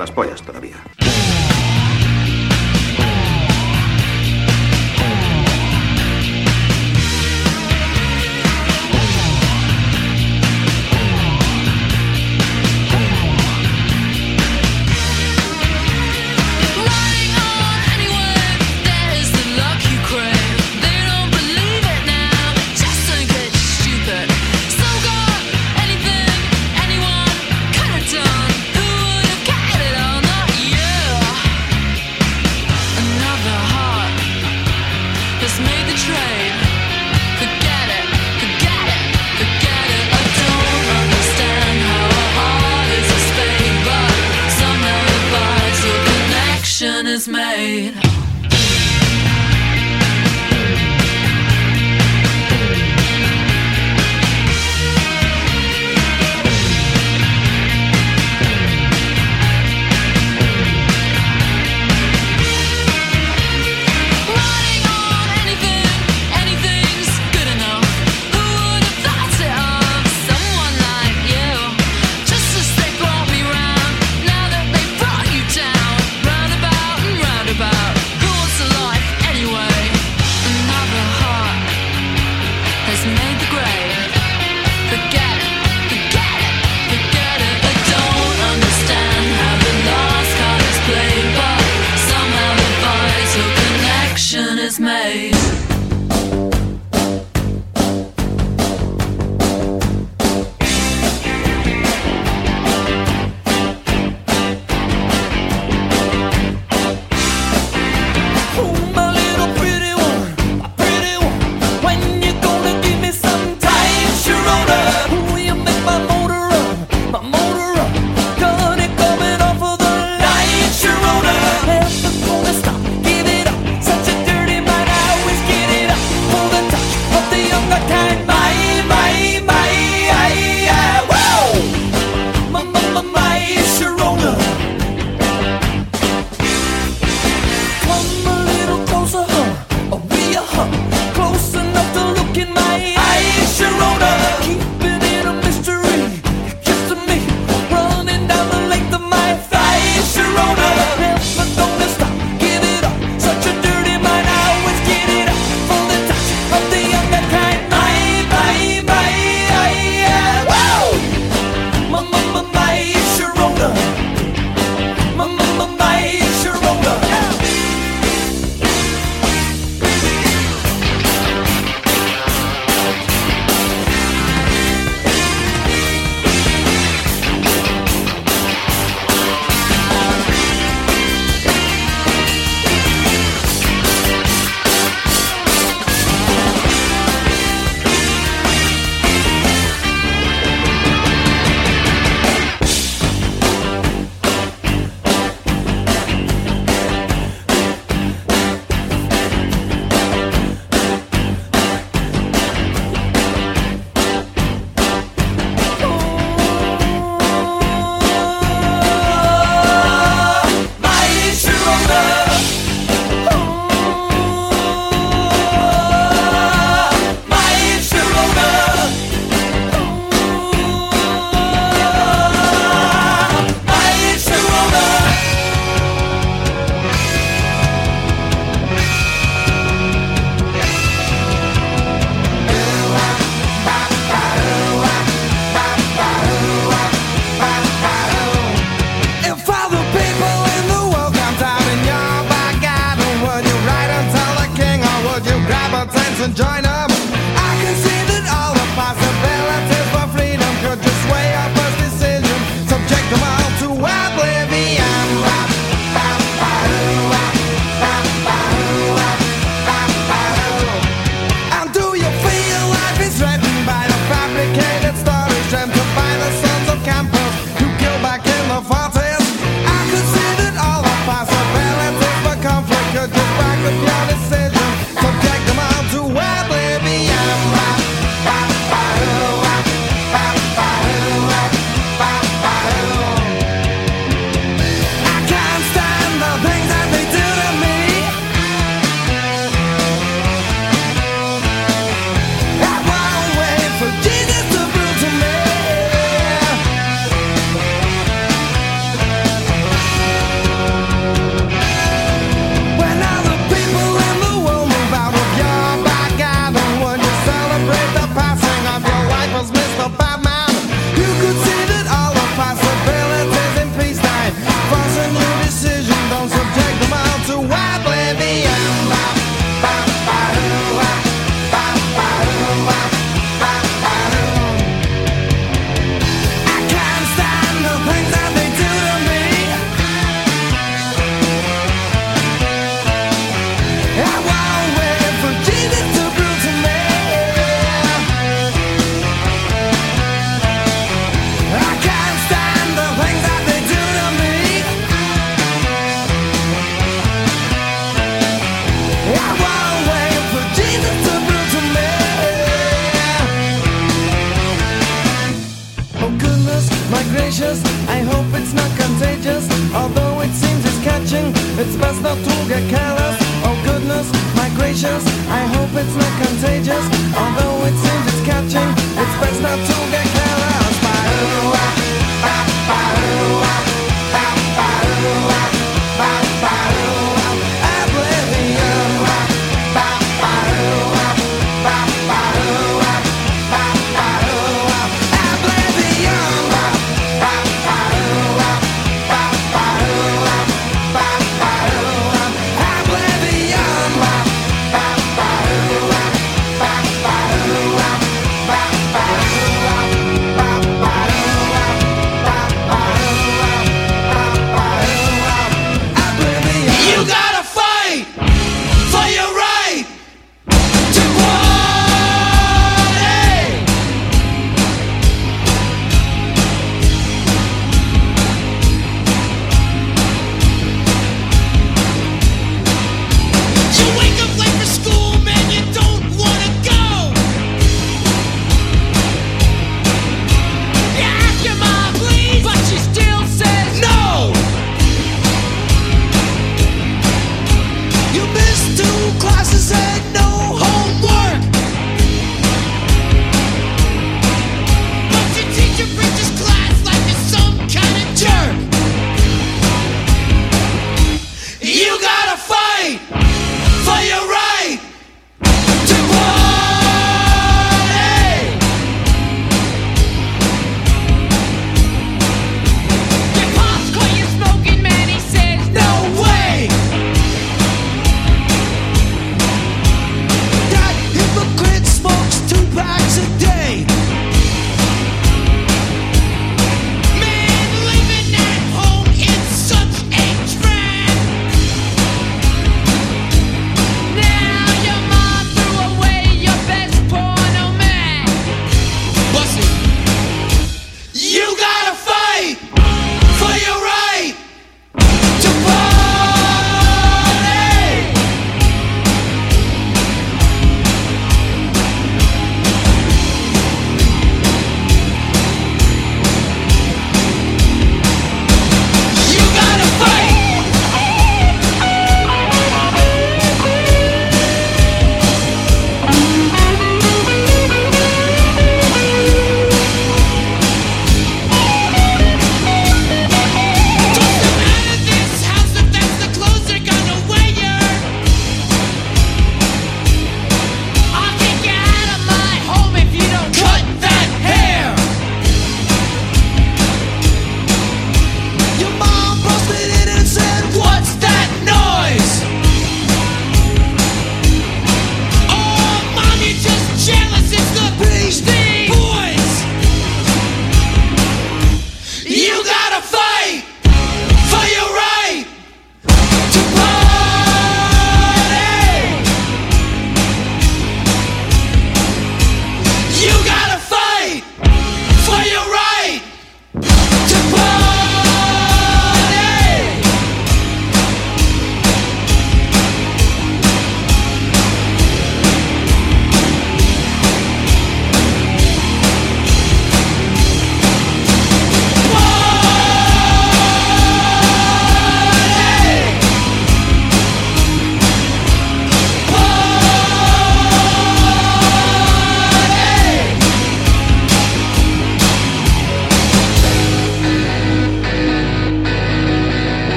las pollas. was made.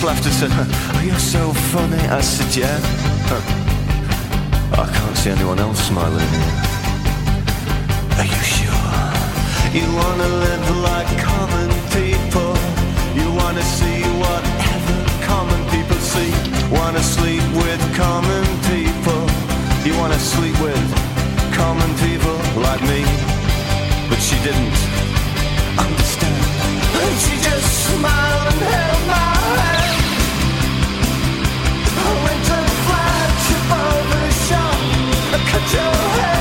just laughed and said, oh, you're so funny. I said, yeah. I can't see anyone else smiling Are you sure? You wanna live like common people. You wanna see whatever common people see. Wanna sleep with common people. You wanna sleep with common people like me. But she didn't understand. And she just smiled and held my hand. your head.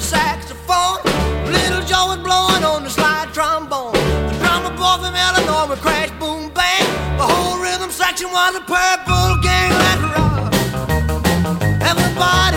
the saxophone. Little Joe was blowing on the slide trombone. The drummer boy from Illinois would crash, boom, bang. The whole rhythm section was a purple gang. Let's rock. Everybody.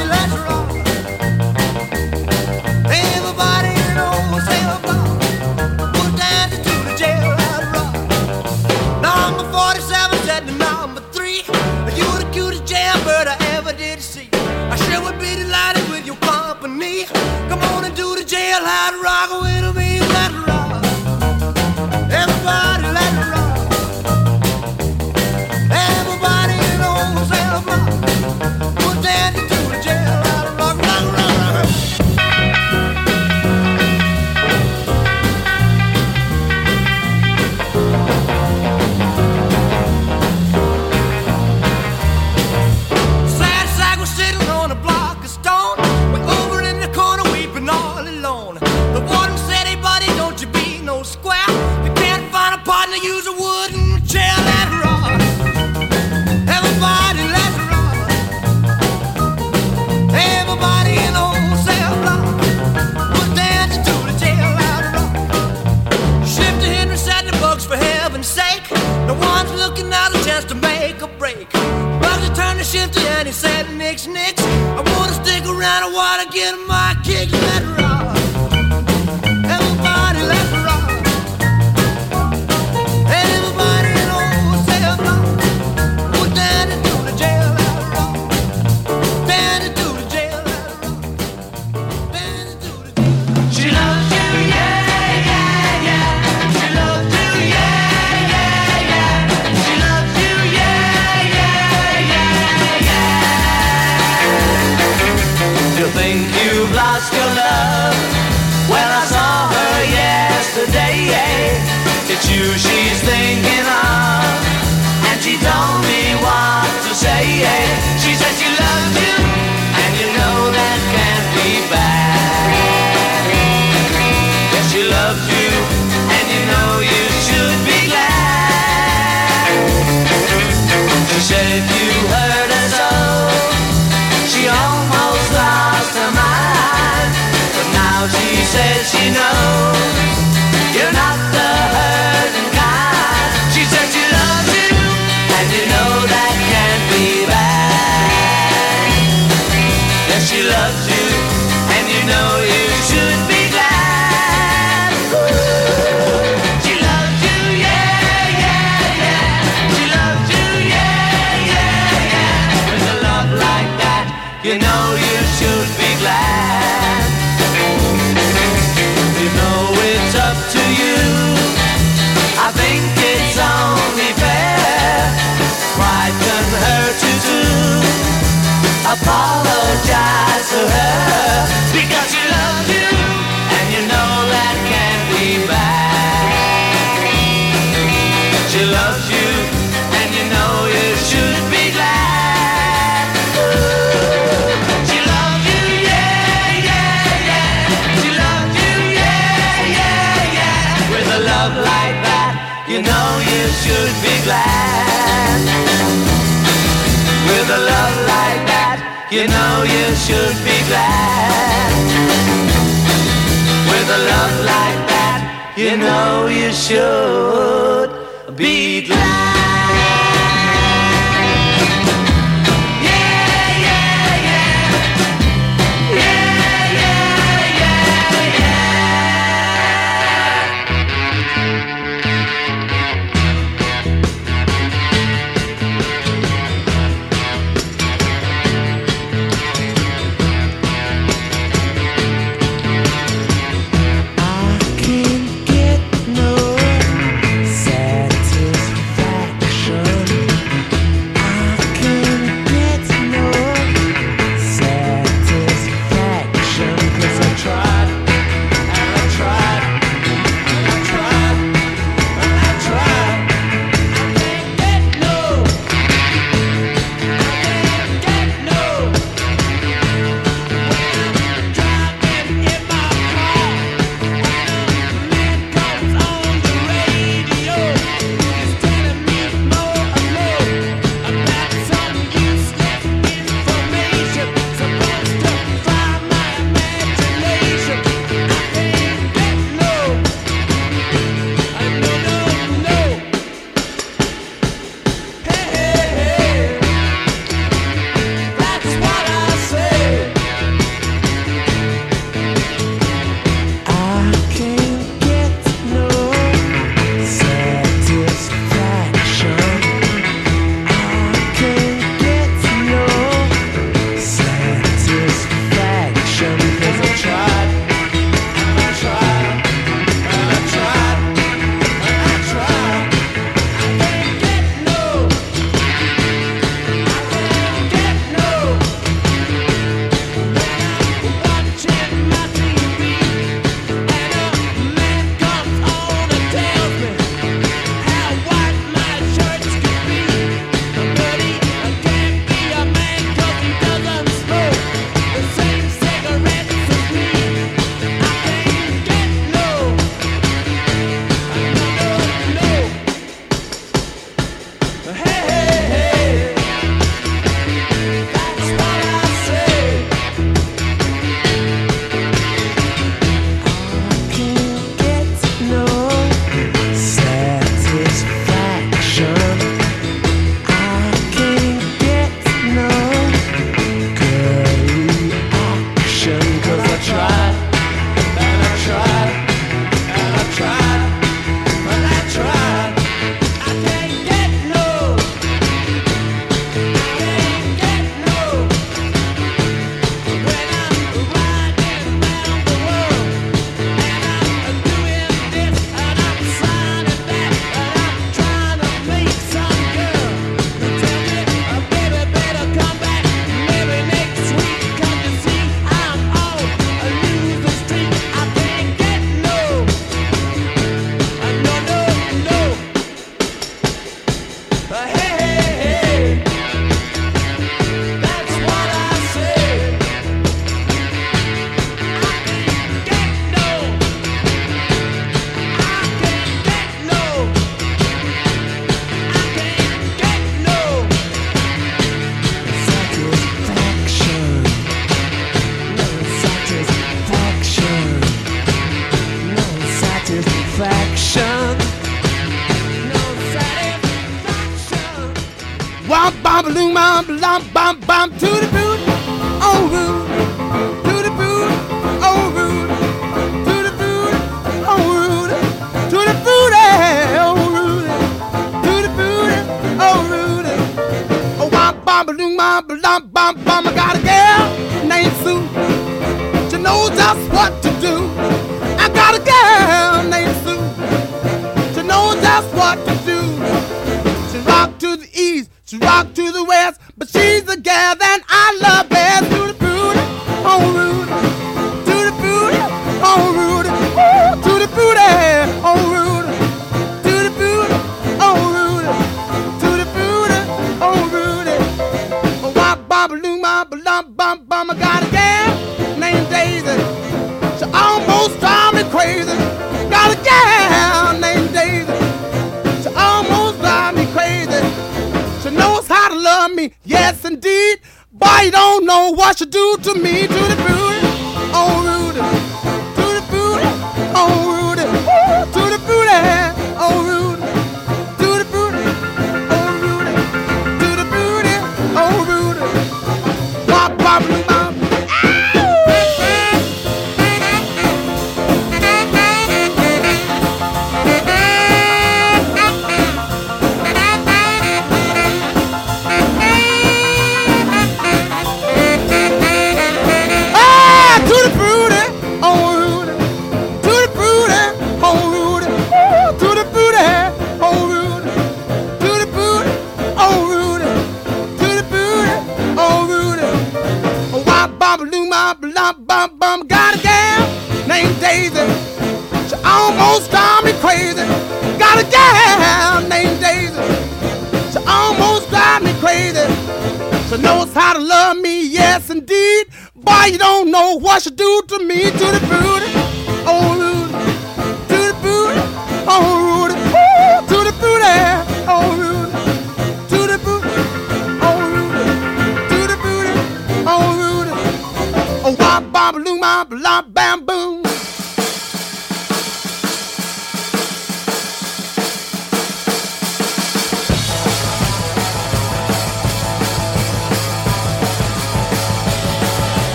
you know you should be glad. Wop bomb balloon bomb bomb bomb bomb to the boot, oh rude, to boot, oh rude, to oh rude, to oh rude, wop bomb balloon bomb bomb bomb bomb. I got a girl named Sue. She knows just what together and I love I don't know what you do to me, to the food. Oh,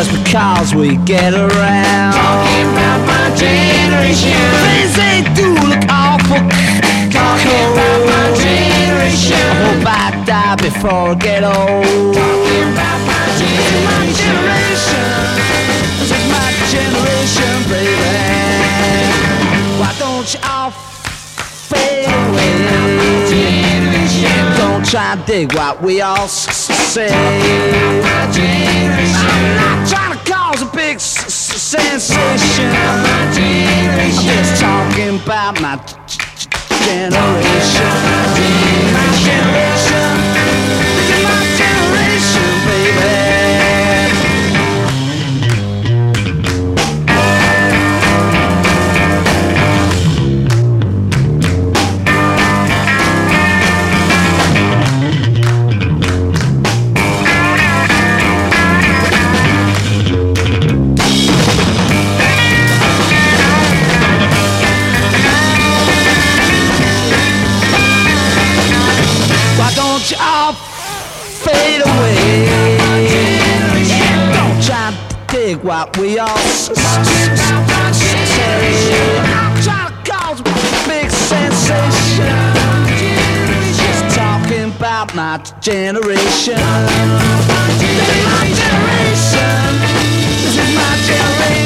just because we get around. Talking about my generation. Things they do look awful. Talking about my generation. I hope I die before I get old. Talking about my generation. This is my generation, baby. Why don't you all fade away? Don't try and dig what we all say. I'm not trying to cause a big sensation. I'm just talking about my generation. My generation. What we all a big sensation. Just talking about my generation. This is my generation. This is my generation,